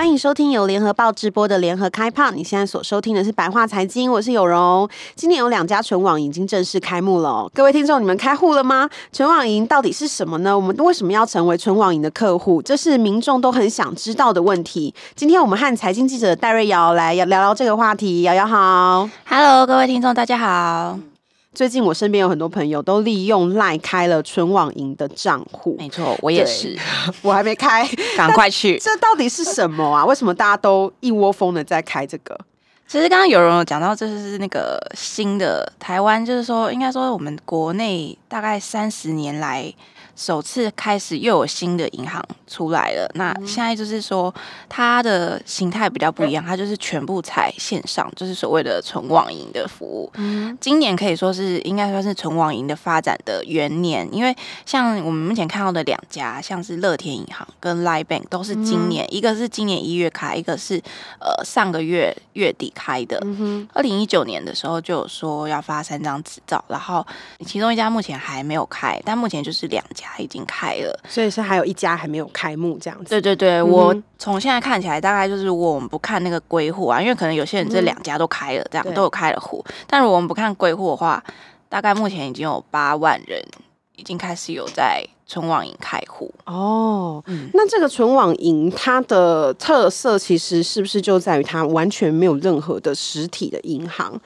欢迎收听由联合报直播的联合开炮。你现在所收听的是白话财经，我是有容。今年有两家纯网已经正式开幕了，各位听众，你们开户了吗？纯网银到底是什么呢？我们为什么要成为纯网银的客户？这是民众都很想知道的问题。今天我们和财经记者戴瑞瑶来聊聊这个话题。瑶瑶好，Hello，各位听众，大家好。最近我身边有很多朋友都利用 LINE 开了春网银的账户，没错，我也是，我还没开，赶快去。这到底是什么啊？为什么大家都一窝蜂的在开这个？其实刚刚有人有讲到，这是那个新的台湾，就是说，应该说我们国内大概三十年来。首次开始又有新的银行出来了，那现在就是说它的形态比较不一样，它就是全部采线上，就是所谓的纯网银的服务。嗯，今年可以说是应该算是纯网银的发展的元年，因为像我们目前看到的两家，像是乐天银行跟 Line Bank 都是今年，一个是今年一月开，一个是呃上个月月底开的。二零一九年的时候就有说要发三张执照，然后其中一家目前还没有开，但目前就是两家。已经开了，所以是还有一家还没有开幕这样子。对对对，嗯、我从现在看起来，大概就是如果我们不看那个归户啊，因为可能有些人这两家都开了，这样、嗯、都有开了户。但如果我们不看归户的话，大概目前已经有八万人已经开始有在存网银开户。哦，嗯、那这个存网银它的特色其实是不是就在于它完全没有任何的实体的银行？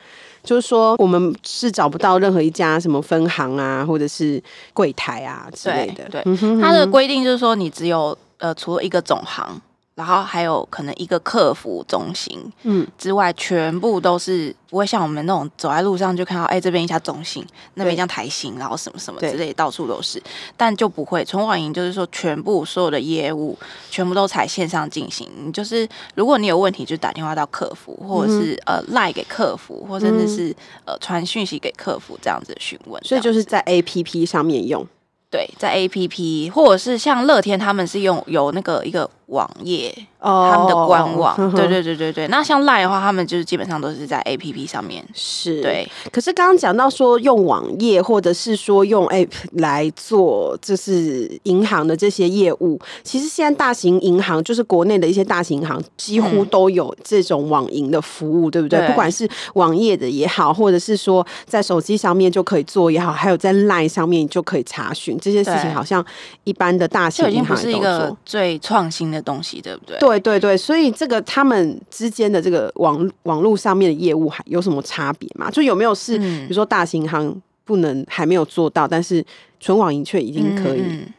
就是说，我们是找不到任何一家什么分行啊，或者是柜台啊之类的。对，它的规定就是说，你只有呃，除了一个总行。然后还有可能一个客服中心，嗯，之外全部都是不会像我们那种走在路上就看到，哎，这边一家中心，那边一家台新，然后什么什么之类，到处都是，但就不会纯网银，就是说全部所有的业务全部都采线上进行。你就是如果你有问题，就打电话到客服，或者是、嗯、呃赖给客服，或者甚至是、嗯、呃传讯息给客服这样子的询问。所以就是在 APP 上面用。对，在 APP 或者是像乐天，他们是用有那个一个网页。Oh, 他们的官网，对对对对对。那像 LINE 的话，他们就是基本上都是在 APP 上面。是，对。可是刚刚讲到说用网页，或者是说用 App 来做，就是银行的这些业务。其实现在大型银行，就是国内的一些大型银行，几乎都有这种网银的服务，嗯、对不对？不管是网页的也好，或者是说在手机上面就可以做也好，还有在 LINE 上面就可以查询这些事情，好像一般的大型银行是一个最创新的东西，对不对？对。对对对，所以这个他们之间的这个网网络上面的业务还有什么差别吗？就有没有是，比如说大型行不能还没有做到，但是纯网银却已经可以？嗯。嗯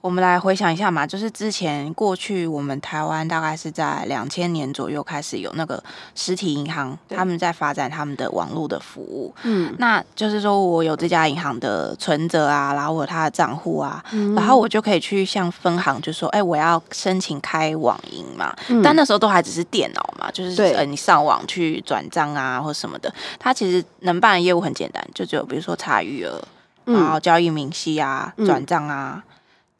我们来回想一下嘛，就是之前过去我们台湾大概是在两千年左右开始有那个实体银行，他们在发展他们的网络的服务。嗯，那就是说我有这家银行的存折啊，然后我有他的账户啊，嗯、然后我就可以去向分行就说，哎、欸，我要申请开网银嘛。嗯、但那时候都还只是电脑嘛，就是对。呃你上网去转账啊或什么的，它其实能办的业务很简单，就只有比如说查余额，然后交易明细啊，转账、嗯、啊。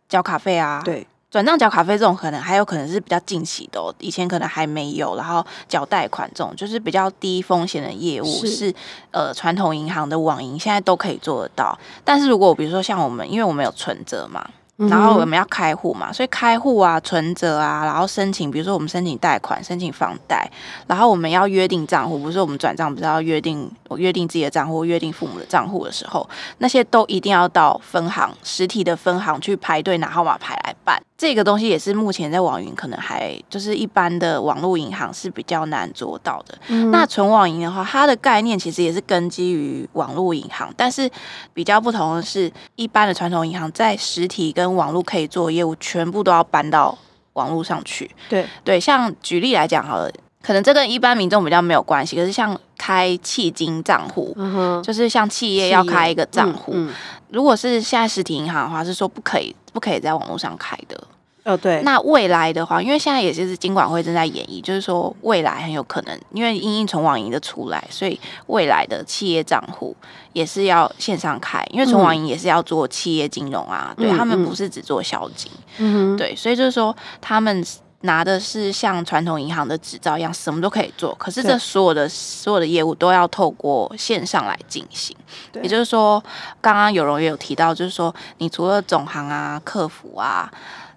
缴卡费啊，对，转账缴卡费这种可能还有可能是比较近期的，哦，以前可能还没有，然后缴贷款这种就是比较低风险的业务，是，是呃传统银行的网银现在都可以做得到。但是如果比如说像我们，因为我们有存折嘛。然后我们要开户嘛，所以开户啊、存折啊，然后申请，比如说我们申请贷款、申请房贷，然后我们要约定账户，不是我们转账，不是要约定我约定自己的账户，约定父母的账户的时候，那些都一定要到分行实体的分行去排队拿号码牌来办。这个东西也是目前在网银可能还就是一般的网络银行是比较难做到的。嗯、那存网银的话，它的概念其实也是根基于网络银行，但是比较不同的是，一般的传统银行在实体跟网络可以做业务，全部都要搬到网络上去。对对，像举例来讲好了，可能这跟一般民众比较没有关系，可是像开迄金账户，嗯、就是像企业要开一个账户，嗯嗯、如果是现在实体银行的话，是说不可以不可以在网络上开的。哦，对。那未来的话，因为现在也就是金管会正在演绎，就是说未来很有可能，因为因应从网银的出来，所以未来的企业账户也是要线上开，因为从网银也是要做企业金融啊，嗯、对他们不是只做小金，嗯，对，所以就是说他们。拿的是像传统银行的执照一样，什么都可以做。可是这所有的所有的业务都要透过线上来进行。也就是说，刚刚有容也有提到，就是说，你除了总行啊、客服啊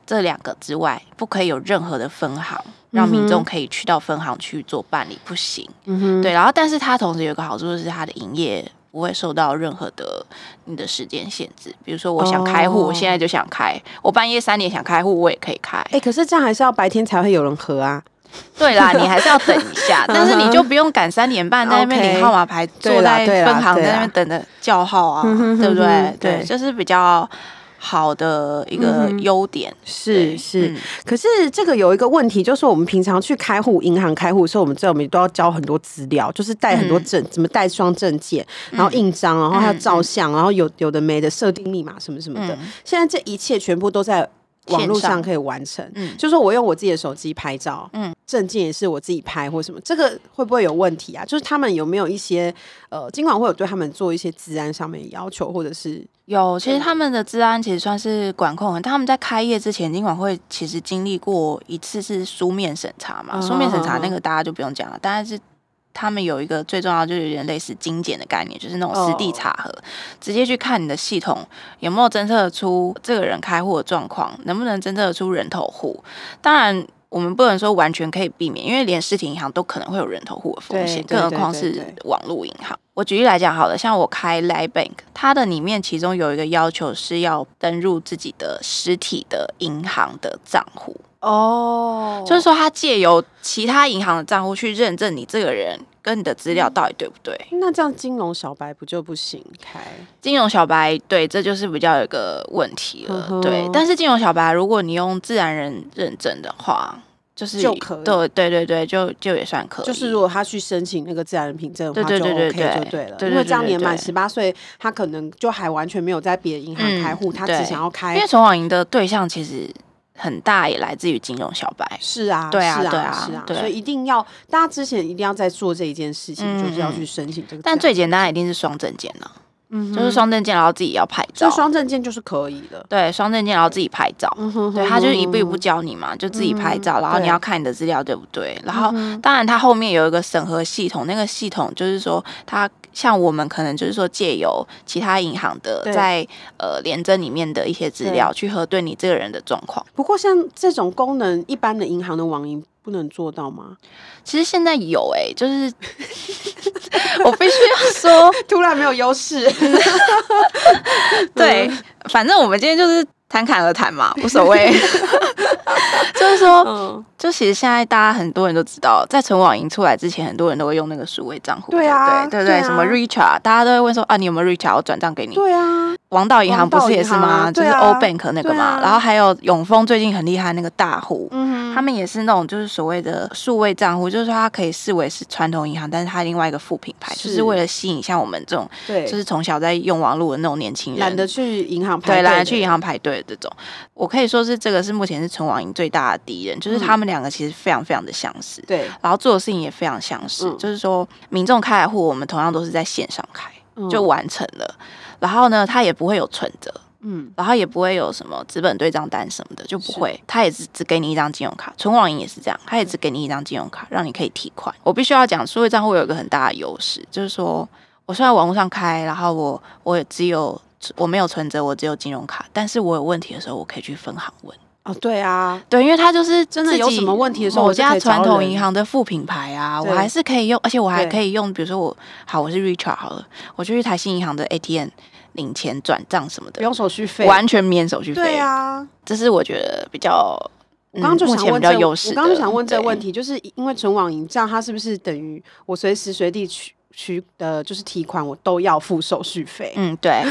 这两个之外，不可以有任何的分行，让民众可以去到分行去做办理，不行。嗯哼。对，然后但是它同时有一个好处，就是它的营业。不会受到任何的你的时间限制，比如说我想开户，我现在就想开，我半夜三点想开户，我也可以开。哎，可是这样还是要白天才会有人喝啊。对啦，你还是要等一下，但是你就不用赶三点半在那边领号码牌，坐在分行在那边等着叫号啊，对不对？对，就是比较。好的一个优点、嗯、是是、嗯，可是这个有一个问题，就是我们平常去开户、银行开户的时候，我们知道我们都要交很多资料，就是带很多证，怎么带双证件，然后印章，然后还要照相，然后有有的没的设定密码什么什么的、嗯。现在这一切全部都在网络上可以完成，嗯，就是说我用我自己的手机拍照，嗯，证件也是我自己拍或什么，这个会不会有问题啊？就是他们有没有一些呃，尽管会有对他们做一些治安上面的要求，或者是有，其实他们的治安其实算是管控很，他们在开业之前，尽管会其实经历过一次是书面审查嘛，书面审查那个大家就不用讲了，但是。他们有一个最重要，就是有点类似精简的概念，就是那种实地查核，oh. 直接去看你的系统有没有侦测出这个人开户的状况，能不能侦测出人头户。当然，我们不能说完全可以避免，因为连实体银行都可能会有人头户的风险，更何况是网络银行。我举例来讲好了，像我开 Line Bank，它的里面其中有一个要求是要登入自己的实体的银行的账户。哦、oh，就是说，他借由其他银行的账户去认证你这个人跟你的资料到底对不对？那这样金融小白不就不行开？金融小白对，这就是比较有一个问题了。Uh. 对，但是金融小白，如果你用自然人认证的话，就是就可以。对对对对，就就也算可以。就是如果他去申请那个自然人凭证的话，对对对对对，就 OK 就对了。因为这样年满十八岁，他可能就还完全没有在别的银行开户，嗯，他只想要开。因为存网银的对象其实。很大也来自于金融小白，是啊，对啊，对啊，是啊，所以一定要大家之前一定要在做这一件事情，嗯、就是要去申请这个。但最简单的一定是双证件了，嗯，就是双证件，然后自己要拍照，双证件就是可以的，对，双证件然后自己拍照，嗯哼，对，他就是一步一步教你嘛，就自己拍照，然后你要看你的资料对不对，然后当然他后面有一个审核系统，那个系统就是说他。像我们可能就是说借由其他银行的在呃联征里面的一些资料去核对你这个人的状况。不过像这种功能，一般的银行的网银不能做到吗？其实现在有哎、欸，就是 我必须要说，突然没有优势。对，反正我们今天就是。侃侃而谈嘛，无所谓。就是说、嗯，就其实现在大家很多人都知道，在存网银出来之前，很多人都会用那个数位账户。对啊，对对什么 Richard，大家都会问说啊，你有没有 Richard？我转账给你。对啊，王道银行不是也是吗？就是 O Bank 那个嘛、啊。然后还有永丰最近很厉害那个大户、嗯，他们也是那种就是所谓的数位账户，就是说它可以视为是传统银行，但是它另外一个副品牌，就是为了吸引像我们这种，对，就是从小在用网络的那种年轻人，懒得去银行排队，对，懒得去银行排队。这种，我可以说是这个是目前是纯网银最大的敌人，就是他们两个其实非常非常的相似，对、嗯，然后做的事情也非常相似，嗯、就是说民众开户，我们同样都是在线上开就完成了，嗯、然后呢，他也不会有存折，嗯，然后也不会有什么资本对账单什么的，就不会，他也是只给你一张信用卡，存网银也是这样，他也只给你一张信用卡，让你可以提款。我必须要讲，数位账户有一个很大的优势，就是说我虽然网络上开，然后我我也只有。我没有存折，我只有金融卡。但是我有问题的时候，我可以去分行问。哦，对啊，对，因为他就是真的有什么问题的时候，我家传统银行的副品牌啊，我还是可以用，而且我还可以用。比如说我好，我是 Richard 好了，我就去台新银行的 ATM 领钱转账什么的，不用手续费，完全免手续费。对啊，这是我觉得比较。我刚刚就想问这，我刚刚就想问这个问题，就是因为存网银这样，它是不是等于我随时随地去？取的就是提款，我都要付手续费。嗯，对，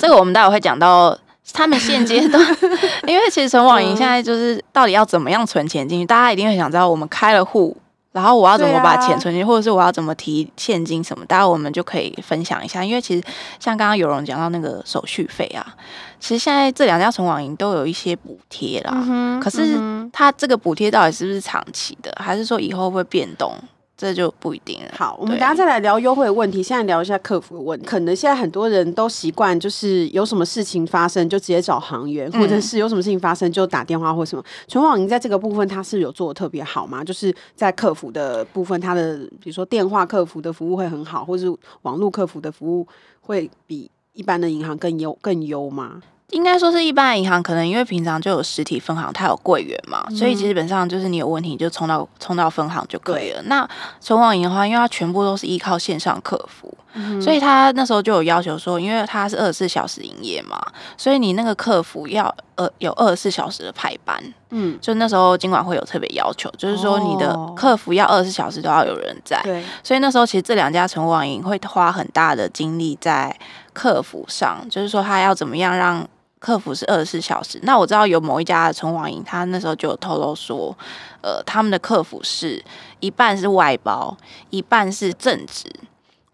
这个我们待会会讲到他们现阶段，因为其实存网银现在就是到底要怎么样存钱进去，大家一定会想知道。我们开了户，然后我要怎么把钱存进去，啊、或者是我要怎么提现金什么，大家我们就可以分享一下。因为其实像刚刚有人讲到那个手续费啊，其实现在这两家存网银都有一些补贴啦。嗯、可是它这个补贴到底是不是长期的，还是说以后会变动？这就不一定了。好，我们等下再来聊优惠的问题。现在聊一下客服的问题。可能现在很多人都习惯，就是有什么事情发生就直接找行员，或者是有什么事情发生就打电话或什么。纯网银在这个部分，它是有做的特别好吗？就是在客服的部分，它的比如说电话客服的服务会很好，或是网络客服的服务会比一般的银行更优更优吗？应该说是一般的银行，可能因为平常就有实体分行，它有柜员嘛，嗯、所以基本上就是你有问题你就冲到冲到分行就可以了。那存网银的话，因为它全部都是依靠线上客服，嗯、所以他那时候就有要求说，因为它是二十四小时营业嘛，所以你那个客服要呃有二十四小时的排班。嗯，就那时候金管会有特别要求，就是说你的客服要二十四小时都要有人在。对，所以那时候其实这两家存网银会花很大的精力在客服上，就是说他要怎么样让。客服是二十四小时，那我知道有某一家的纯网银，他那时候就有透露说，呃，他们的客服是一半是外包，一半是正职。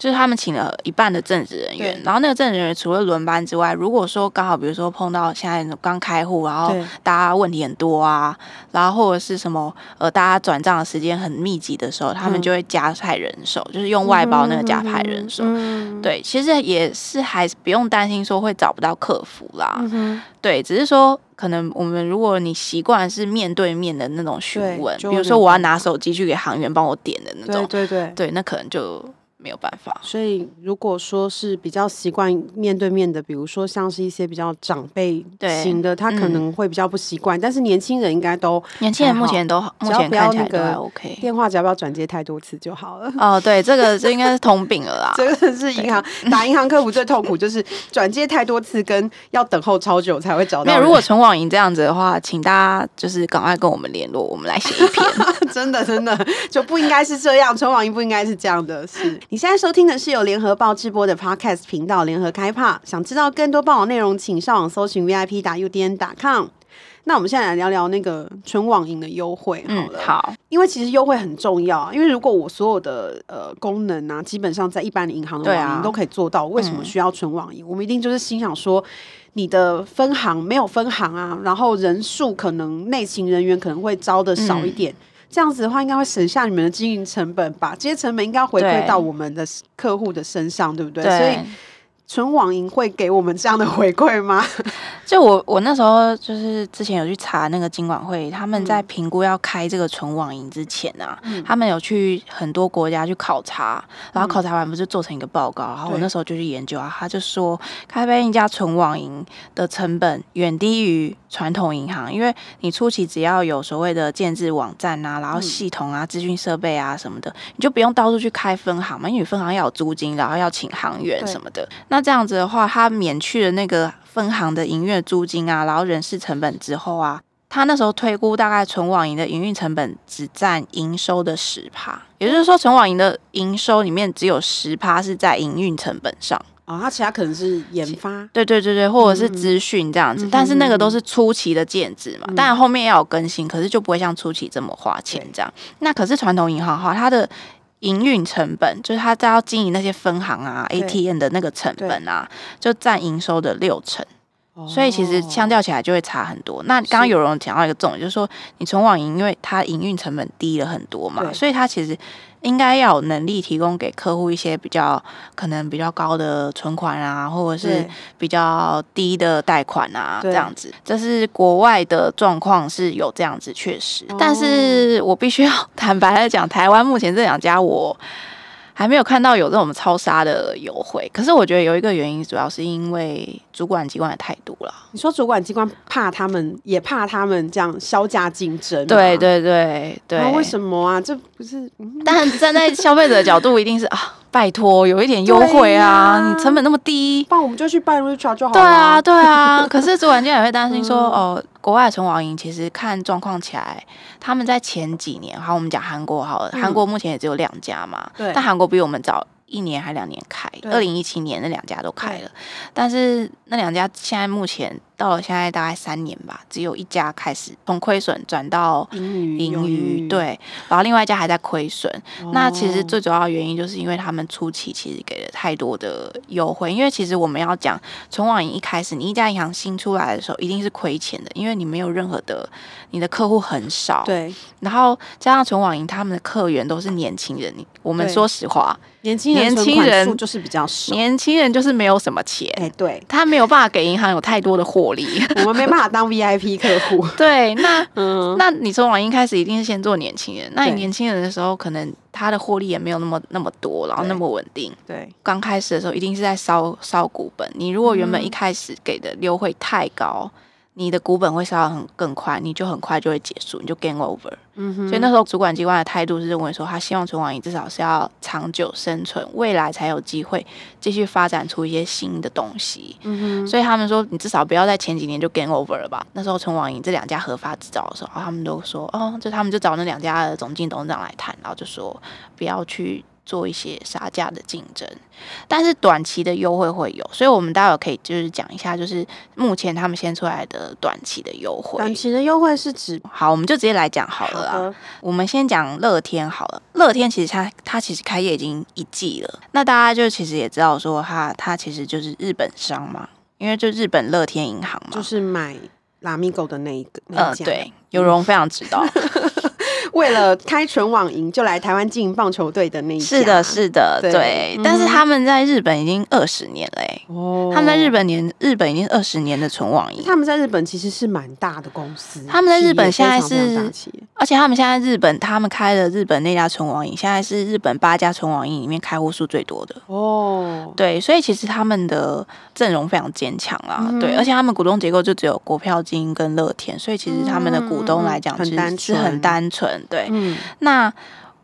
就是他们请了一半的正职人员，然后那个正职人员除了轮班之外，如果说刚好比如说碰到现在刚开户，然后大家问题很多啊，然后或者是什么呃大家转账的时间很密集的时候，他们就会加派人手，嗯、就是用外包那个加派人手。嗯、对，其实也是还是不用担心说会找不到客服啦。嗯、对，只是说可能我们如果你习惯是面对面的那种询问，比如说我要拿手机去给行员帮我点的那种，对对对，对，那可能就。没有办法，所以如果说是比较习惯面对面的，比如说像是一些比较长辈型的，他可能会比较不习惯。嗯、但是年轻人应该都年轻人目前都目前看起来都还 OK，电话只要不要转接太多次就好了。哦，对，这个这应该是通病了啦。这个是银行 打银行客服最痛苦，就是转接太多次跟要等候超久才会找到。没有，如果纯网银这样子的话，请大家就是赶快跟我们联络，我们来写一篇。真的真的就不应该是这样，纯网银不应该是这样的，是。你现在收听的是由联合报直播的 Podcast 频道联合开趴。想知道更多报道内容，请上网搜寻 VIP 打 UDN 打 com。那我们现在来聊聊那个纯网银的优惠好了。嗯，好，因为其实优惠很重要。因为如果我所有的呃功能啊，基本上在一般的银行的网银都可以做到，为什么需要纯网银？嗯，我们一定就是心想说，你的分行没有分行啊，然后人数可能内勤人员可能会招的少一点。嗯这样子的话，应该会省下你们的经营成本吧？这些成本应该要回馈到我们的客户的身上，对，对不对？对，所以。纯网银会给我们这样的回馈吗？就我我那时候就是之前有去查那个金管会，他们在评估要开这个纯网银之前啊，嗯、他们有去很多国家去考察，然后考察完不是做成一个报告，然后我那时候就去研究啊，他就说开办一家纯网银的成本远低于传统银行，因为你初期只要有所谓的建制网站啊，然后系统啊、资讯设备啊什么的，你就不用到处去开分行嘛，因为分行要有租金，然后要请行员什么的，那。这样子的话，他免去了那个分行的营运租金啊，然后人事成本之后啊，他那时候推估大概存网银的营运成本只占营收的十趴，也就是说，存网银的营收里面只有十趴是在营运成本上。啊，他、哦、其他可能是研发，对对对对，或者是资讯这样子，嗯、但是那个都是初期的建制嘛，当然、嗯、后面要有更新，可是就不会像初期这么花钱这样。那可是传统银行哈，它的营运成本就是他在要经营那些分行啊、ATM 的那个成本啊，就占营收的六成，哦、所以其实相较起来就会差很多。那刚刚有人讲到一个重点，就是说你从网银，因为它营运成本低了很多嘛，所以它其实。应该要有能力提供给客户一些比较可能比较高的存款啊，或者是比较低的贷款啊，这样子。这是国外的状况是有这样子，确实。哦、但是我必须要 坦白的讲，台湾目前这两家我。还没有看到有这种超杀的优惠，可是我觉得有一个原因，主要是因为主管机关的态度了。你说主管机关怕他们，也怕他们这样削价竞争？对对对对。那为什么啊？这不是？但站在消费者的角度，一定是啊。拜托，有一点优惠啊！啊你成本那么低，那我们就去办 Richart 就好了。对啊，对啊。可是主管机关也会担心说，嗯、哦，国外的纯网银其实看状况起来，他们在前几年，好，我们讲韩国好了，韩、嗯、国目前也只有两家嘛。对。但韩国比我们早一年还两年开，二零一七年那两家都开了，但是那两家现在目前到了现在大概三年吧，只有一家开始从亏损转到盈余，对，然后另外一家还在亏损。哦、那其实最主要的原因就是因为他们初期其实给了太多的优惠，因为其实我们要讲存网银一开始，你一家银行新出来的时候一定是亏钱的，因为你没有任何的，你的客户很少，对，然后加上存网银他们的客源都是年轻人，我们说实话。年轻人，年轻人就是比较少。年轻人就是没有什么钱，哎，对，他没有办法给银行有太多的获利，我们没办法当 VIP 客户。对，那，嗯，那你从网银开始一定是先做年轻人，那你年轻人的时候，可能他的获利也没有那么那么多，然后那么稳定。对，刚开始的时候一定是在烧烧股本。你如果原本一开始给的优惠太高。你的股本会烧得很更快，你就很快就会结束，你就 game over。嗯哼。所以那时候主管机关的态度是认为说，他希望存网银至少是要长久生存，未来才有机会继续发展出一些新的东西。嗯哼。所以他们说，你至少不要在前几年就 game over 了吧？那时候存网银这两家合法制造的时候，他们都说，哦，就他们就找那两家的总经董事长来谈，然后就说不要去。做一些杀价的竞争，但是短期的优惠会有，所以我们待会可以就是讲一下，就是目前他们先出来的短期的优惠。短期的优惠是指，好，我们就直接来讲好了啊。的我们先讲乐天好了，乐天其实它它其实开业已经一季了，那大家就其实也知道说它它其实就是日本商嘛，因为就日本乐天银行嘛，就是买 Lamigo 的那一个，呃，对，有容非常知道。为了开纯网银，就来台湾经营棒球队的那一家，是的，是的，对。但是他们在日本已经二十年了，哦，他们在日本年日本已经二十年的纯网银。他们在日本其实是蛮大的公司，他们在日本现在是，而且他们现在日本他们开的日本那家纯网银，现在是日本八家纯网银里面开户数最多的。哦。对，所以其实他们的阵容非常坚强啊，嗯、对，而且他们股东结构就只有国票金跟乐天，所以其实他们的股东来讲其实是很单纯。对，嗯，那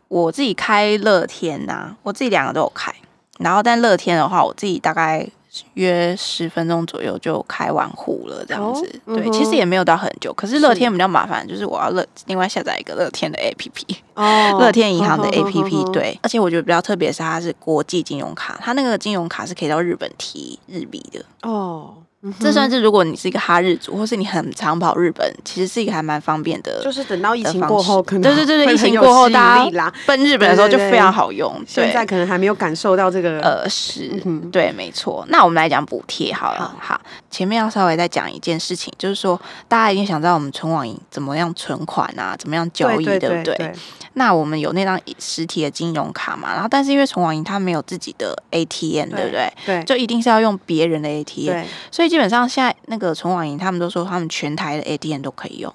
我自己开乐天呐、啊，我自己两个都有开，然后但乐天的话，我自己大概约十分钟左右就开完户了，这样子。哦嗯、对，其实也没有到很久，可是乐天比较麻烦，就是我要乐另外下载一个乐天的 APP，哦，乐天银行的 APP，对，而且我觉得比较特别是它是国际金融卡，它那个金融卡是可以到日本提日币的，哦。这算是如果你是一个哈日族，或是你很常跑日本，其实是一个还蛮方便的。就是等到疫情过后，可能对对对，疫情过后大家奔日本的时候就非常好用。现在可能还没有感受到这个，呃，是，对，没错。那我们来讲补贴好了，好，前面要稍微再讲一件事情，就是说大家一定想知道我们存网银怎么样存款啊，怎么样交易，对不对？那我们有那张实体的金融卡嘛，然后但是因为存网银它没有自己的 ATM，对不对？对，就一定是要用别人的 ATM，所以。基本上现在那个存网银，他们都说他们全台的 ATM 都可以用，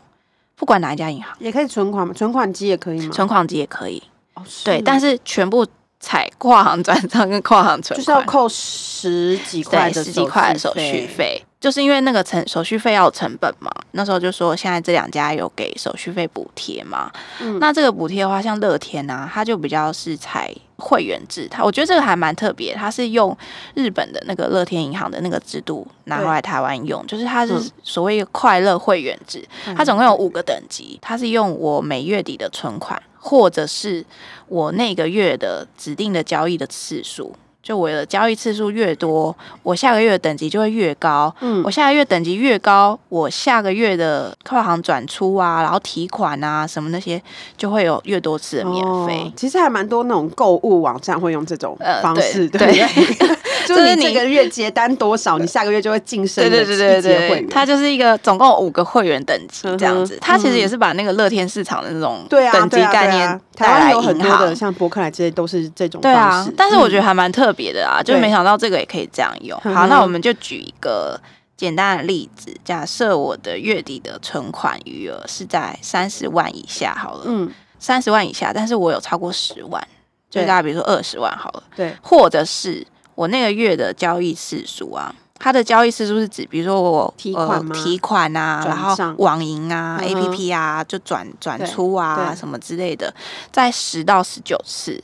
不管哪一家银行，也可以存款吗？存款机也可以吗？存款机也可以，哦，对，但是全部采跨行转账跟跨行存款，就是要扣十几块的十几块的手续费。就是因为那个成手续费要有成本嘛，那时候就说现在这两家有给手续费补贴嘛。嗯，那这个补贴的话，像乐天啊，它就比较是采会员制，它我觉得这个还蛮特别，它是用日本的那个乐天银行的那个制度拿回来台湾用，就是它是所谓快乐会员制，它总共有五个等级，它是用我每月底的存款，或者是我那个月的指定的交易的次数。就我的交易次数越多，我下个月的等级就会越高。嗯，我下个月等级越高，我下个月的跨行转出啊，然后提款啊什么那些，就会有越多次的免费。哦，其实还蛮多那种购物网站会用这种方式，呃、对，对，对。就是你这个月结单多少，你下个月就会晋升。对对对对对，它就是一个总共五个会员等级这样子。它其实也是把那个乐天市场的那种等级概念带来银行。台湾有很多的像博客来这些都是这种方式。对啊，但是我觉得还蛮特别的啊，就没想到这个也可以这样用。好，那我们就举一个简单的例子，假设我的月底的存款余额是在三十万以下好了，嗯，三十万以下，但是我有超过十万，就大概比如说二十万好了，对，或者是。我那个月的交易次数啊，它的交易次数是指，比如说我提款、呃、提款啊，然后网银啊、嗯、，APP 啊，就转转出啊什么之类的，在十到十九次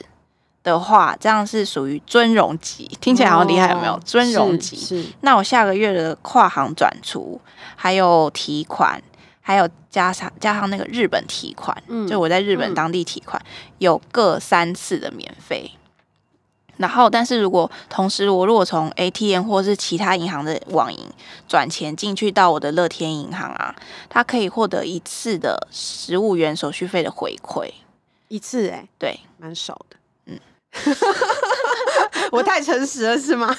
的话，这样是属于尊荣级，听起来好像厉害，有没有？哦、尊荣级是。是那我下个月的跨行转出，还有提款，还有加上加上那个日本提款，嗯、就我在日本当地提款，嗯、有各三次的免费。然后，但是如果同时我如果从 ATM 或是其他银行的网银转钱进去到我的乐天银行啊，它可以获得一次的十五元手续费的回馈，一次哎、欸，对，蛮少的。嗯，我太诚实了是吗？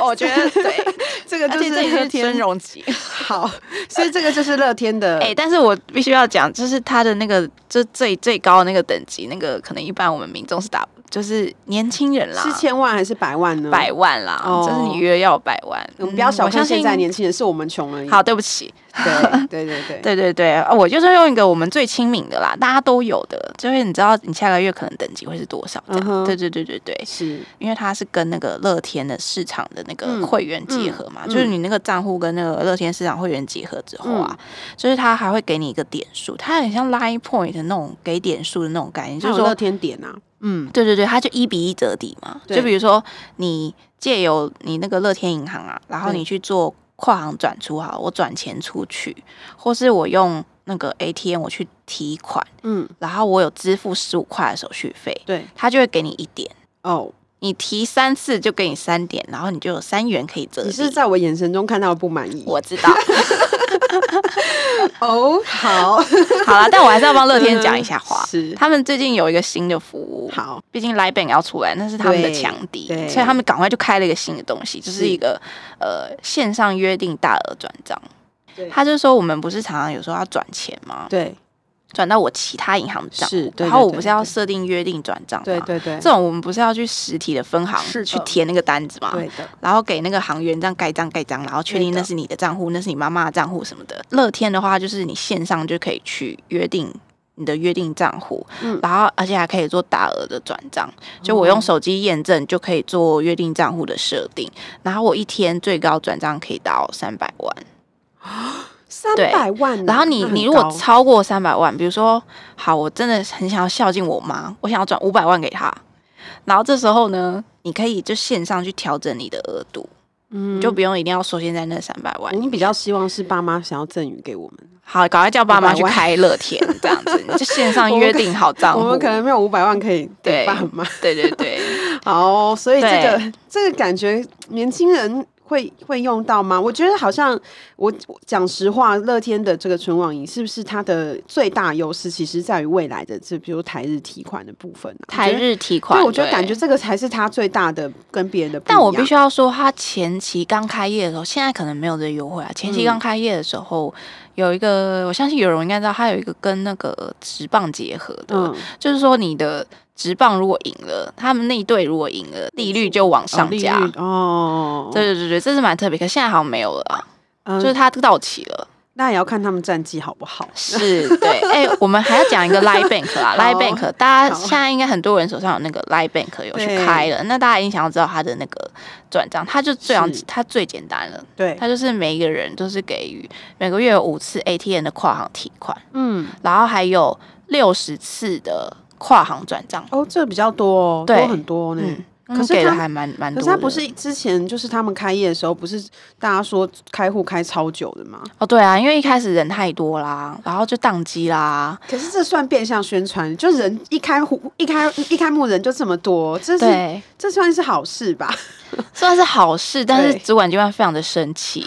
我觉得 对，这个就是乐天尊荣级。好，所以这个就是乐天的。哎、欸，但是我必须要讲，就是它的那个，就最最高的那个等级，那个可能一般我们民众是打。就是年轻人啦，是千万还是百万呢？百万啦，哦、就是你约要百万。我们不要小看现在年轻人，是我们穷而已。好，对不起。对 对对对对对对，我就是用一个我们最亲民的啦，大家都有的，就是你知道你下个月可能等级会是多少这样。嗯、对对对对对，是因为它是跟那个乐天的市场的那个会员结合嘛，嗯嗯、就是你那个账户跟那个乐天市场会员结合之后啊，嗯、就是它还会给你一个点数，它很像 Line Point 的那种给点数的那种概念，就是说乐天点啊。嗯，对对对，它就一比一折抵嘛。就比如说，你借由你那个乐天银行啊，然后你去做跨行转出哈，我转钱出去，或是我用那个 ATM 我去提款，嗯，然后我有支付十五块的手续费，对，它就会给你一点哦。你提三次就给你三点，然后你就有三元可以折。你是在我眼神中看到不满意？我知道。哦，好，好了，但我还是要帮乐天讲一下话。是，他们最近有一个新的服务。好，毕竟 LINE Bank 要出来，那是他们的强敌，所以他们赶快就开了一个新的东西，就是一个呃线上约定大额转账。他就说我们不是常常有时候要转钱吗？对。转到我其他银行的账户，然后我不是要设定约定转账吗？对对对，这种我们不是要去实体的分行去填那个单子吗？对的，然后给那个行员这样盖章盖章，然后确定那是你的账户，那是你妈妈的账户什么的。乐天的话，就是你线上就可以去约定你的约定账户，嗯，然后而且还可以做大额的转账，就我用手机验证就可以做约定账户的设定，然后我一天最高转账可以到三百万。三百万，然后你你如果超过三百万，比如说，好，我真的很想要孝敬我妈，我想要转五百万给她，然后这时候呢，你可以就线上去调整你的额度，嗯，就不用一定要说现在那三百万。你比较希望是爸妈想要赠予给我们，好，赶快叫爸妈去开乐天 这样子，就线上约定好账户。我们可能没有五百万可以 给爸妈，对对对，好，所以这个这个感觉年轻人。会会用到吗？我觉得好像我讲实话，乐天的这个存网银是不是它的最大优势？其实在于未来的这，比如台日提款的部分，啊。台日提款，对，我觉得感觉这个才是它最大的跟别人的不一样。但我必须要说，它前期刚开业的时候，现在可能没有这个优惠啊。前期刚开业的时候，嗯、有一个，我相信有人应该知道，它有一个跟那个直棒结合的，嗯、就是说你的。职棒如果赢了，他们那一队如果赢了，利率就往上加哦。对对对对，这是蛮特别，可现在好像没有了啊，嗯、就是它到期了。那也要看他们战绩好不好。是，对。哎、欸，我们还要讲一个 LINE Bank 啊，LINE Bank，大家现在应该很多人手上有那个 LINE Bank 有去开了，那大家一定想要知道它的那个转账，它就这样，是它最简单了。对，它就是每一个人都是给予每个月有五次 ATM 的跨行提款，嗯，然后还有六十次的。跨行转账哦，这比较多哦，对。多很多呢。嗯可是给的还蛮蛮多，可是他不是之前就是他们开业的时候，不是大家说开户开超久的吗？哦，对啊，因为一开始人太多啦，然后就宕机啦。可是这算变相宣传，就人一开户一开一开幕人就这么多，这是这算是好事吧？算是好事，但是主管机关非常的生气。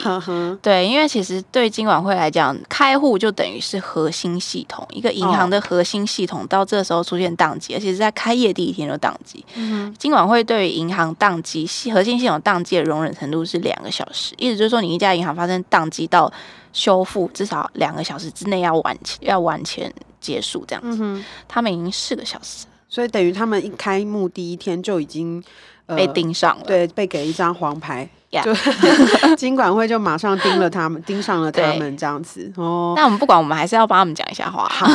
对，因为其实对金管会来讲，开户就等于是核心系统，一个银行的核心系统，到这时候出现宕机，而且是在开业第一天就宕机。嗯哼，金管会。对于银行宕机，核心系统宕机的容忍程度是两个小时，意思就是说，你一家银行发生宕机到修复，至少两个小时之内要完要完全结束这样子。嗯、他们已经四个小时，所以等于他们一开幕第一天就已经、呃、被盯上了，对，被给一张黄牌。就 金管会就马上盯了他们，盯上了他们这样子哦。那我们不管，我们还是要帮他们讲一下话。好，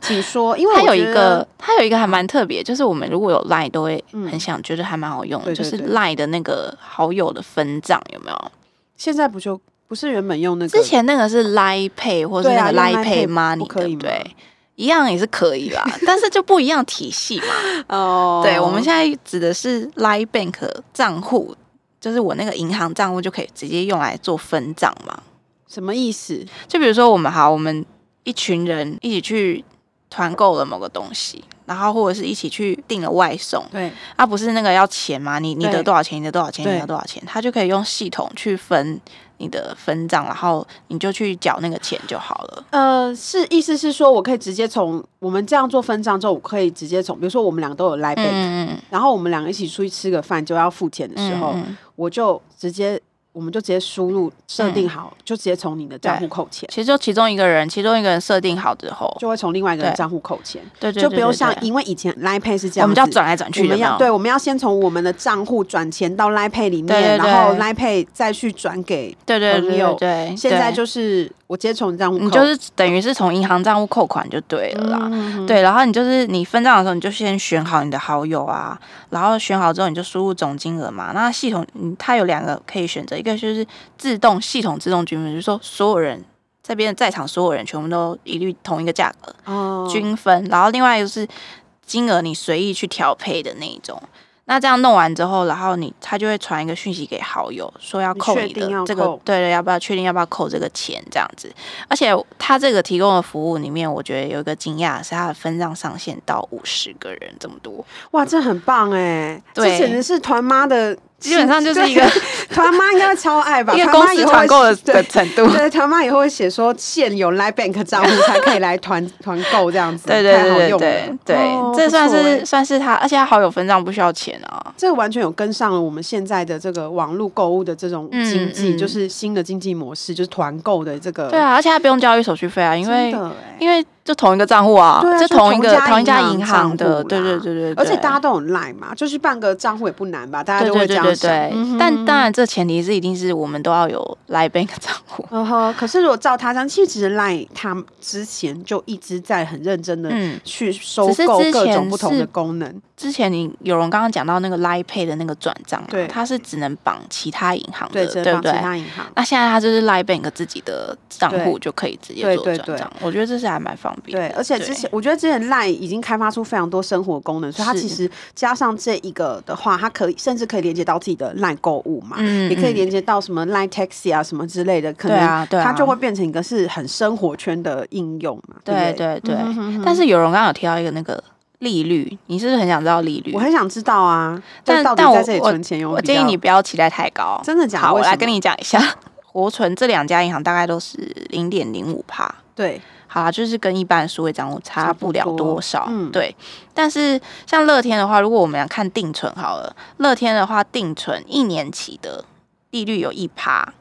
请说。因为他有一个，它有一个还蛮特别，就是我们如果有 Line 都会很想，觉得还蛮好用的，就是 Line 的那个好友的分账有没有？现在不就不是原本用那个？之前那个是 Line Pay 或者是那个 Line Pay Money 可以对，一样也是可以啦，但是就不一样体系嘛。哦，对，我们现在指的是 Line Bank 账户。就是我那个银行账户就可以直接用来做分账嘛？什么意思？就比如说我们好，我们一群人一起去团购了某个东西，然后或者是一起去订了外送，对，啊，不是那个要钱吗？你你得多少钱？你得多少钱？你得多少钱？他就可以用系统去分你的分账，然后你就去缴那个钱就好了。呃，是意思是说我可以直接从我们这样做分账之后，我可以直接从，比如说我们两个都有 Bank，嗯嗯然后我们两个一起出去吃个饭就要付钱的时候，我就直接。我们就直接输入设定好，就直接从你的账户扣钱。其实就其中一个人，其中一个人设定好之后，就会从另外一个人账户扣钱。对对，就不用像因为以前 Line Pay 是这样，我们就要转来转去，我们要对，我们要先从我们的账户转钱到 Line Pay 里面，然后 Line Pay 再去转给对对对对。现在就是我直接从账户，你就是等于是从银行账户扣款就对了啦。对，然后你就是你分账的时候，你就先选好你的好友啊，然后选好之后你就输入总金额嘛。那系统它有两个可以选择，一个就是。自动系统自动均分，就是说所有人这边在场所有人全部都一律同一个价格哦，均分。然后另外一个是金额你随意去调配的那一种。那这样弄完之后，然后你他就会传一个讯息给好友，说要扣你的这个，对对，要不要确定要不要扣这个钱这样子。而且他这个提供的服务里面，我觉得有一个惊讶是他的分账上限到五十个人这么多，哇，这很棒哎，对，这简直是团妈的。基本上就是一个 团妈应该会超爱吧，因为公司团购的的程度。对，团妈以后会写说现有 Line Bank 账户才可以来团 团购这样子。对对对对对，对哦、这算是、欸、算是他，而且他好友分账不需要钱啊。这个完全有跟上了我们现在的这个网络购物的这种经济，嗯嗯、就是新的经济模式，就是团购的这个。对啊，而且他不用交易手续费啊，因为、欸、因为。就同一个账户啊，就、啊、同一个同一家银行的，对对对对，而且大家都有 Line 嘛，就是办个账户也不难吧，大家都会这样想。对，但当然这前提是一定是我们都要有 Line Bank 账户。嗯哼，可是如果照他这样，其实 Line 他之前就一直在很认真的去收购各种不同的功能。之前你有人刚刚讲到那个 Line Pay 的那个转账，对，它是只能绑其他银行的，对不对？其他银行。那现在它就是 Line Bank 自己的账户就可以直接做转账，我觉得这是还蛮方便。对，而且之前我觉得之前 Line 已经开发出非常多生活功能，所以它其实加上这一个的话，它可以甚至可以连接到自己的 Line 购物嘛，嗯也可以连接到什么 Line Taxi 啊什么之类的，可能它就会变成一个是很生活圈的应用嘛。对对对。但是有人刚刚有提到一个那个。利率，你是不是很想知道利率？我很想知道啊，但但我在这里存钱有，我建议你不要期待太高。真的假的？好，我来跟你讲一下，活存这两家银行大概都是零点零五趴。对，好啦，就是跟一般的数位账户差不了多少。嗯，对。但是像乐天的话，如果我们要看定存好了，乐天的话定存一年期的利率有一趴。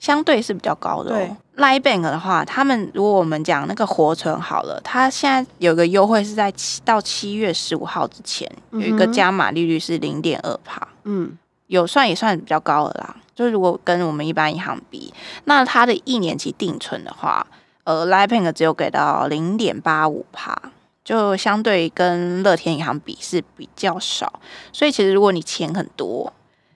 相对是比较高的哦。Line Bank 的话，他们如果我们讲那个活存好了，它现在有个优惠是在七到七月十五号之前，有一个加码利率是零点二趴。嗯，有算也算比较高的啦。就是如果跟我们一般银行比，那它的一年期定存的话，呃，Line Bank 只有给到零点八五趴，就相对跟乐天银行比是比较少。所以其实如果你钱很多，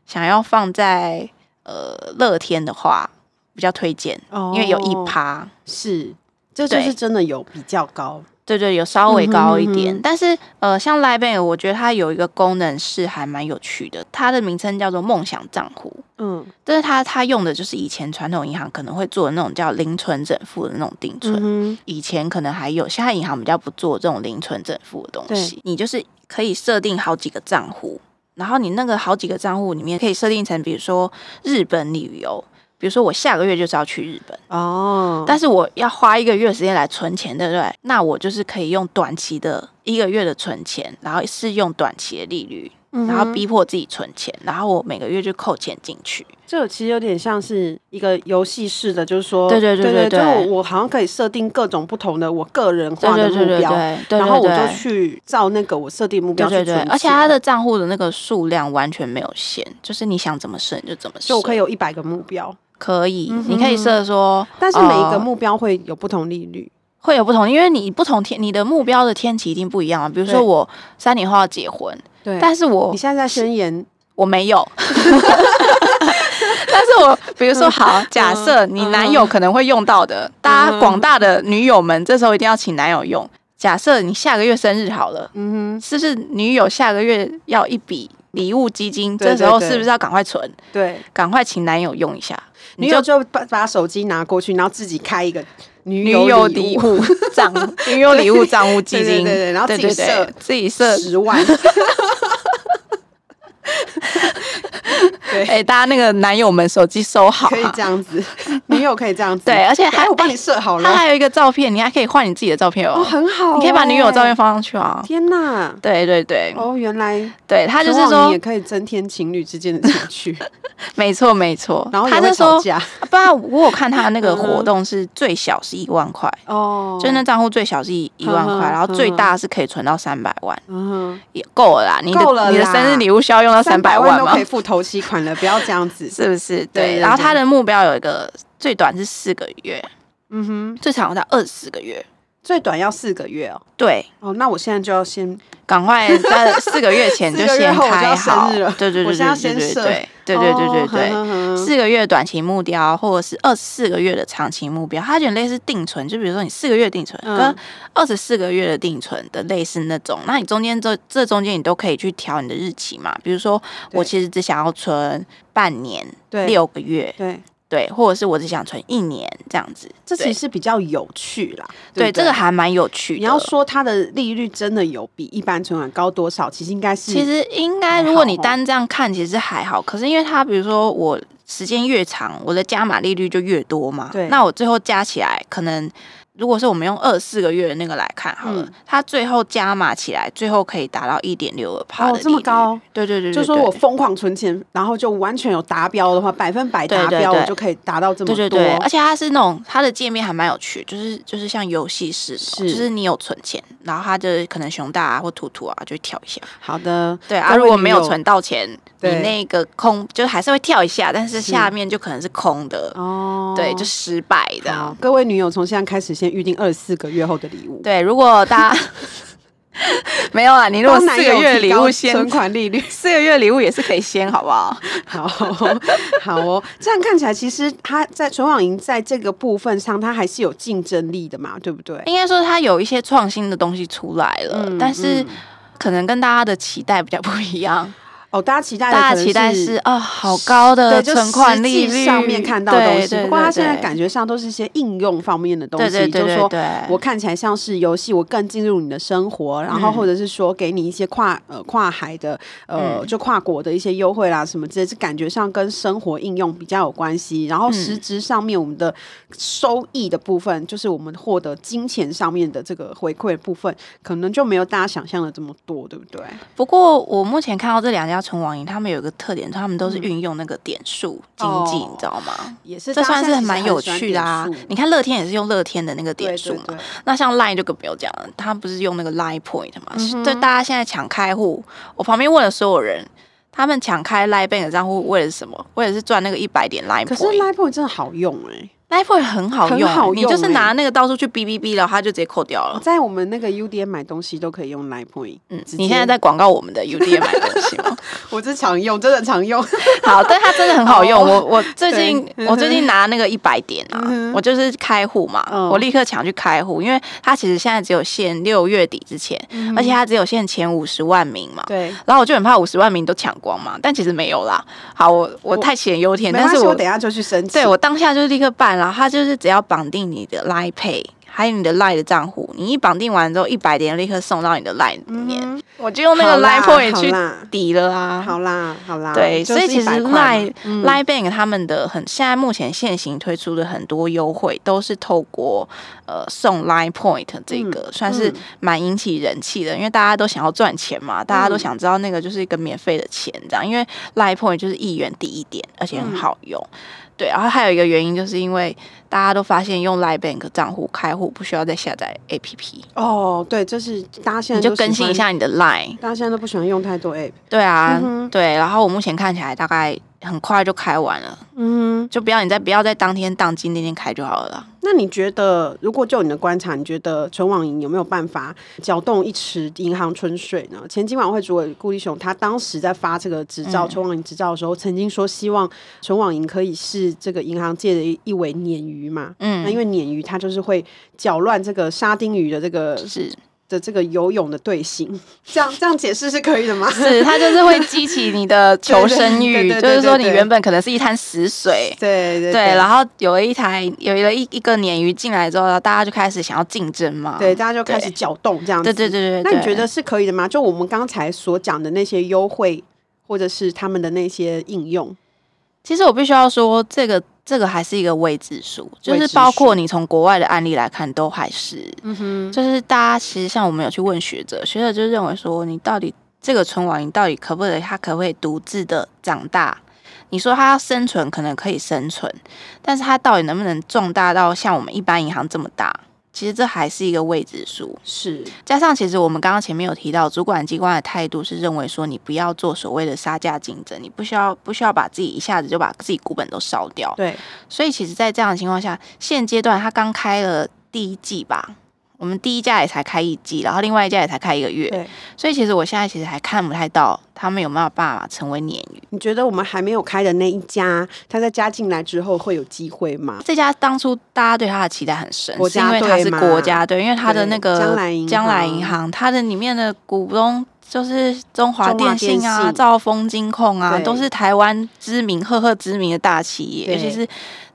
想要放在呃乐天的话。比较推荐，因为有一趴是，这就是真的有比较高，对对，有稍微高一点。嗯、哼哼但是呃，像 Live 我觉得它有一个功能是还蛮有趣的，它的名称叫做梦想账户。嗯，但是它它用的就是以前传统银行可能会做的那种叫零存整付的那种定存，嗯、以前可能还有，现在银行比较不做这种零存整付的东西。你就是可以设定好几个账户，然后你那个好几个账户里面可以设定成，比如说日本旅游。比如说我下个月就是要去日本哦，但是我要花一个月时间来存钱，对不对？那我就是可以用短期的一个月的存钱，然后是用短期的利率，然后逼迫自己存钱，然后我每个月就扣钱进去。这其实有点像是一个游戏式的，就是说，对对对对对，就我好像可以设定各种不同的我个人化的目标，然后我就去照那个我设定目标去存钱。对对对，而且他的账户的那个数量完全没有限，就是你想怎么设就怎么设，就我可以有一百个目标。可以，嗯、你可以设说，但是每一个目标会有不同利率，呃、会有不同，因为你不同天，你的目标的天气一定不一样啊。比如说我三年后要结婚，对，但是我你现在在宣言，我没有，但是我比如说好，假设你男友可能会用到的，嗯、大家广大的女友们，这时候一定要请男友用。假设你下个月生日好了，嗯哼，是不是女友下个月要一笔礼物基金？这时候是不是要赶快存？对，赶快请男友用一下。你就就把把手机拿过去，然后自己开一个女友礼物 账女友礼物账户基金，对对对，然后自己设自己设十万。对，哎、欸，大家那个男友们手机收好，可以这样子，女友可以这样子，对，而且还有我帮你设好了，他还有一个照片，你还可以换你自己的照片哦，哦很好、欸，你可以把女友照片放上去啊，天哪，对对对，哦，原来，对他就是说你也可以增添情侣之间的情趣，没错没错，然后他就吵架，不然我有看他那个活动是最小是一万块。哦，就那账户最小是一一万块，然后最大是可以存到三百万，嗯，也够了啦，你的你的生日礼物需要用到三百万吗？可以付头期款了，不要这样子，是不是？对，然后他的目标有一个最短是四个月，嗯哼，最长到二十四个月，最短要四个月哦。对，哦，那我现在就要先赶快 在四个月前就先开好，对对对对对对对对对对对，四个月短期目标或者是二十四个月的长期目标，它有点类似定存，就比如说你四个月定存跟二十四个月的定存的类似那种，那你中间这这中间你都可以去调你的日期嘛，比如说我其实只想要存半年，六个月，对。对，或者是我只想存一年这样子，这其实比较有趣啦。对，对对这个还蛮有趣的。你要说它的利率真的有比一般存款高多少？其实应该是，其实应该，如果你单这样看，其实还好。可是因为它，比如说我时间越长，我的加码利率就越多嘛。对，那我最后加起来可能。如果是我们用二四个月的那个来看好了，嗯、它最后加码起来，最后可以达到一点六二趴的、哦、这么高？对对对，就说我疯狂存钱，然后就完全有达标的话，百分百达标，就可以达到这么多。对对对，而且它是那种它的界面还蛮有趣，就是就是像游戏似的，是就是你有存钱，然后它就可能熊大啊或图图啊就会跳一下。好的，对啊，如果没有存到钱。你那个空就还是会跳一下，但是下面就可能是空的哦，对，就失败的。各位女友从现在开始先预定二十四个月后的礼物。对，如果大家 没有啊，你如果四个月礼物先存款利率，四个月礼物也是可以先，好不好？好好哦，这样看起来其实它在存网银在这个部分上，它还是有竞争力的嘛，对不对？应该说它有一些创新的东西出来了，嗯、但是可能跟大家的期待比较不一样。哦，大家期待，大家期待是哦，好高的存款利率上面看到的东西。不过它现在感觉上都是一些应用方面的东西，对对对对对，就是说我看起来像是游戏，我更进入你的生活，然后或者是说给你一些跨呃跨海的呃就跨国的一些优惠啦什么之类，是感觉上跟生活应用比较有关系。然后实质上面我们的收益的部分，就是我们获得金钱上面的这个回馈的部分，可能就没有大家想象的这么多，对不对？不过我目前看到这两家。纯网银他们有一个特点，他们都是运用那个点数经济，你知道吗？也是，这算是蛮有趣的啊！你看乐天也是用乐天的那个点数嘛。那像 Line 就更不用讲了，他不是用那个 Line Point 嘛？对，大家现在抢开户，我旁边问了所有人，他们抢开 Line Bank 的账户为了什么？为了是赚那个一百点 Line Point。可是 Line Point 真的好用哎。Point 很好用，好用，你就是拿那个到处去哔哔哔，然后它就直接扣掉了。在我们那个 UDN 买东西都可以用 Line Point。嗯，你现在在广告我们的 UDN 买东西吗？我这常用，真的常用。好，但它真的很好用。我我最近我最近拿那个一百点啊，我就是开户嘛，我立刻抢去开户，因为它其实现在只有限六月底之前，而且它只有限前五十万名嘛。对。然后我就很怕五十万名都抢光嘛，但其实没有啦。好，我我太杞人忧天，但是我等下就去申请。对，我当下就立刻办，然后它就是只要。要绑定你的 Line Pay，还有你的 Line 的账户，你一绑定完之后，一百点立刻送到你的 Line 里面，嗯、我就用那个 Line Point 去抵了啊！好啦，好啦，对，所以其实 Line、嗯、Line Bank 他们的很现在目前现行推出的很多优惠，都是透过呃送 Line Point 这个，算是蛮引起人气的，因为大家都想要赚钱嘛，大家都想知道那个就是一个免费的钱这样，因为 Line Point 就是一元抵一点，而且很好用。嗯对，然后还有一个原因，就是因为大家都发现用 Line Bank 账户开户不需要再下载 APP。哦，对，就是大家现在你就更新一下你的 Line。大家现在都不喜欢用太多 App。对啊，嗯、对。然后我目前看起来大概很快就开完了。嗯，就不要你再不要在当天当今那天开就好了啦。那你觉得，如果就你的观察，你觉得存网银有没有办法搅动一池银行春水呢？前金晚会主委顾立雄他当时在发这个执照，存网银执照的时候，曾经说希望存网银可以是这个银行界的一尾鲶鱼嘛。嗯，那因为鲶鱼它就是会搅乱这个沙丁鱼的这个是的这个游泳的队形，这样这样解释是可以的吗？是，它就是会激起你的 求生欲，就是说你原本可能是一滩死水，对对对，然后有了一台有了一一个鲶鱼进来之后，大家就开始想要竞争嘛，对，大家就开始搅动这样子，对对对对。那你觉得是可以的吗？就我们刚才所讲的那些优惠，或者是他们的那些应用，其实我必须要说这个。这个还是一个未知数，就是包括你从国外的案例来看，都还是，嗯哼，就是大家其实像我们有去问学者，学者就认为说，你到底这个存亡，你到底可不可以，它可不可以独自的长大？你说它要生存，可能可以生存，但是它到底能不能壮大到像我们一般银行这么大？其实这还是一个未知数，是加上其实我们刚刚前面有提到，主管机关的态度是认为说，你不要做所谓的杀价竞争，你不需要不需要把自己一下子就把自己股本都烧掉。对，所以其实，在这样的情况下，现阶段他刚开了第一季吧。我们第一家也才开一季，然后另外一家也才开一个月，对，所以其实我现在其实还看不太到他们有没有办法成为鲶鱼。你觉得我们还没有开的那一家，他在加进来之后会有机会吗？这家当初大家对他的期待很深，是因为他是国家队，因为他的那个将来将来银行，它的里面的股东就是中华电信啊、兆丰金控啊，都是台湾知名赫赫知名的大企业，尤其是。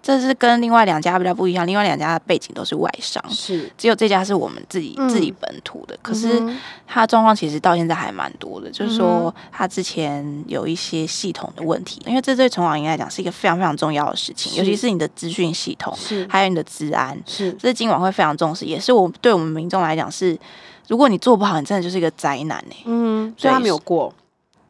这是跟另外两家比较不一样，另外两家的背景都是外商，是只有这家是我们自己、嗯、自己本土的。可是它状况其实到现在还蛮多的，嗯、就是说它之前有一些系统的问题，因为这对从网银来讲是一个非常非常重要的事情，尤其是你的资讯系统，是还有你的治安，是这是金管会非常重视，也是我对我们民众来讲是，如果你做不好，你真的就是一个灾难呢、欸。嗯，所以他没有过。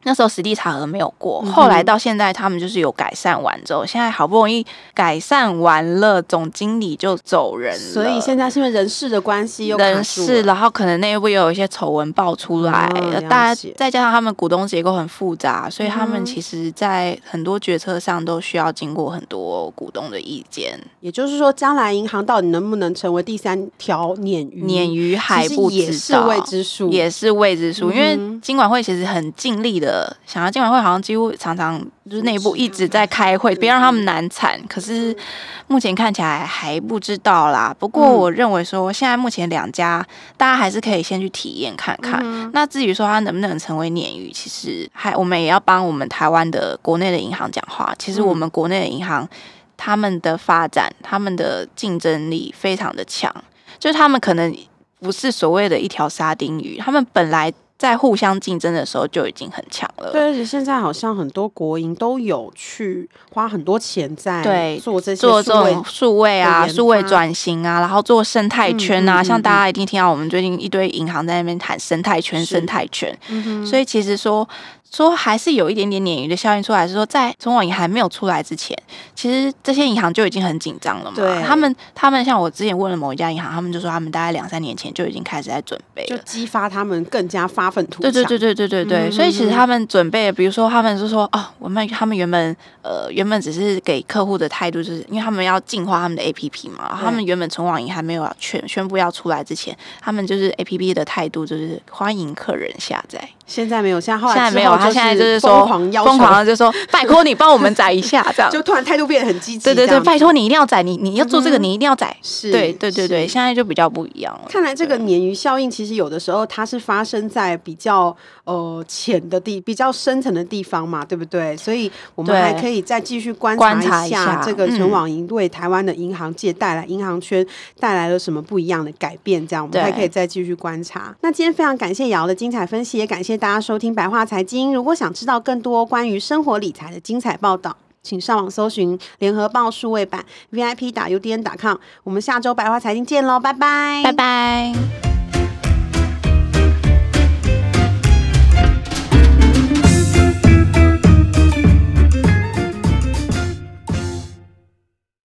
那时候实地查核没有过，后来到现在他们就是有改善完之后，现在好不容易改善完了，总经理就走人了。所以现在是因为人事的关系，又人事，然后可能内部又有一些丑闻爆出来，大家再加上他们股东结构很复杂，所以他们其实在很多决策上都需要经过很多股东的意见。也就是说，将来银行到底能不能成为第三条鲶鱼？鲶鱼还不知道，也是未知数，也是未知数。因为金管会其实很尽力的。想要金管会好像几乎常常就是内部一直在开会，别让他们难产。可是目前看起来还不知道啦。不过我认为说，现在目前两家大家还是可以先去体验看看。那至于说它能不能成为鲶鱼，其实还我们也要帮我们台湾的国内的银行讲话。其实我们国内的银行，他们的发展，他们的竞争力非常的强，就是他们可能不是所谓的一条沙丁鱼，他们本来。在互相竞争的时候就已经很强了。对，而且现在好像很多国营都有去花很多钱在做这些做这种数位啊、数位转型啊，然后做生态圈啊。嗯嗯嗯嗯，像大家一定听到我们最近一堆银行在那边谈生态圈、生态圈。嗯，所以其实说。说还是有一点点鲶鱼的效应出来，是说在纯网银还没有出来之前，其实这些银行就已经很紧张了嘛。对，他们他们像我之前问了某一家银行，他们就说他们大概两三年前就已经开始在准备，就激发他们更加发愤图强。对对对对对对对，嗯、所以其实他们准备，比如说他们就说哦，我们他们原本呃原本只是给客户的态度，就是因为他们要进化他们的 APP 嘛，他们原本存网银还没有全宣布要出来之前，他们就是 APP 的态度就是欢迎客人下载。现在没有，现在后来现在没有，他现在就是说疯狂要疯狂的就说 拜托你帮我们宰一下，这样就突然态度变得很积极。对对对，拜托你一定要宰，你你要做这个，你一定要宰。是，对对对对，现在就比较不一样了。看来这个鲶鱼效应其实有的时候它是发生在比较呃浅的地、比较深层的地方嘛，对不对？所以我们还可以再继续观察一下这个全网银为台湾的银行界带来、银行圈带来了什么不一样的改变，这样我们还可以再继续观察。那今天非常感谢瑶的精彩分析，也感谢。大家收听白话财经，如果想知道更多关于生活理财的精彩报道，请上网搜寻联合报数位版 VIP 打 UDN 打 com。我们下周白话财经见喽，拜拜，拜拜。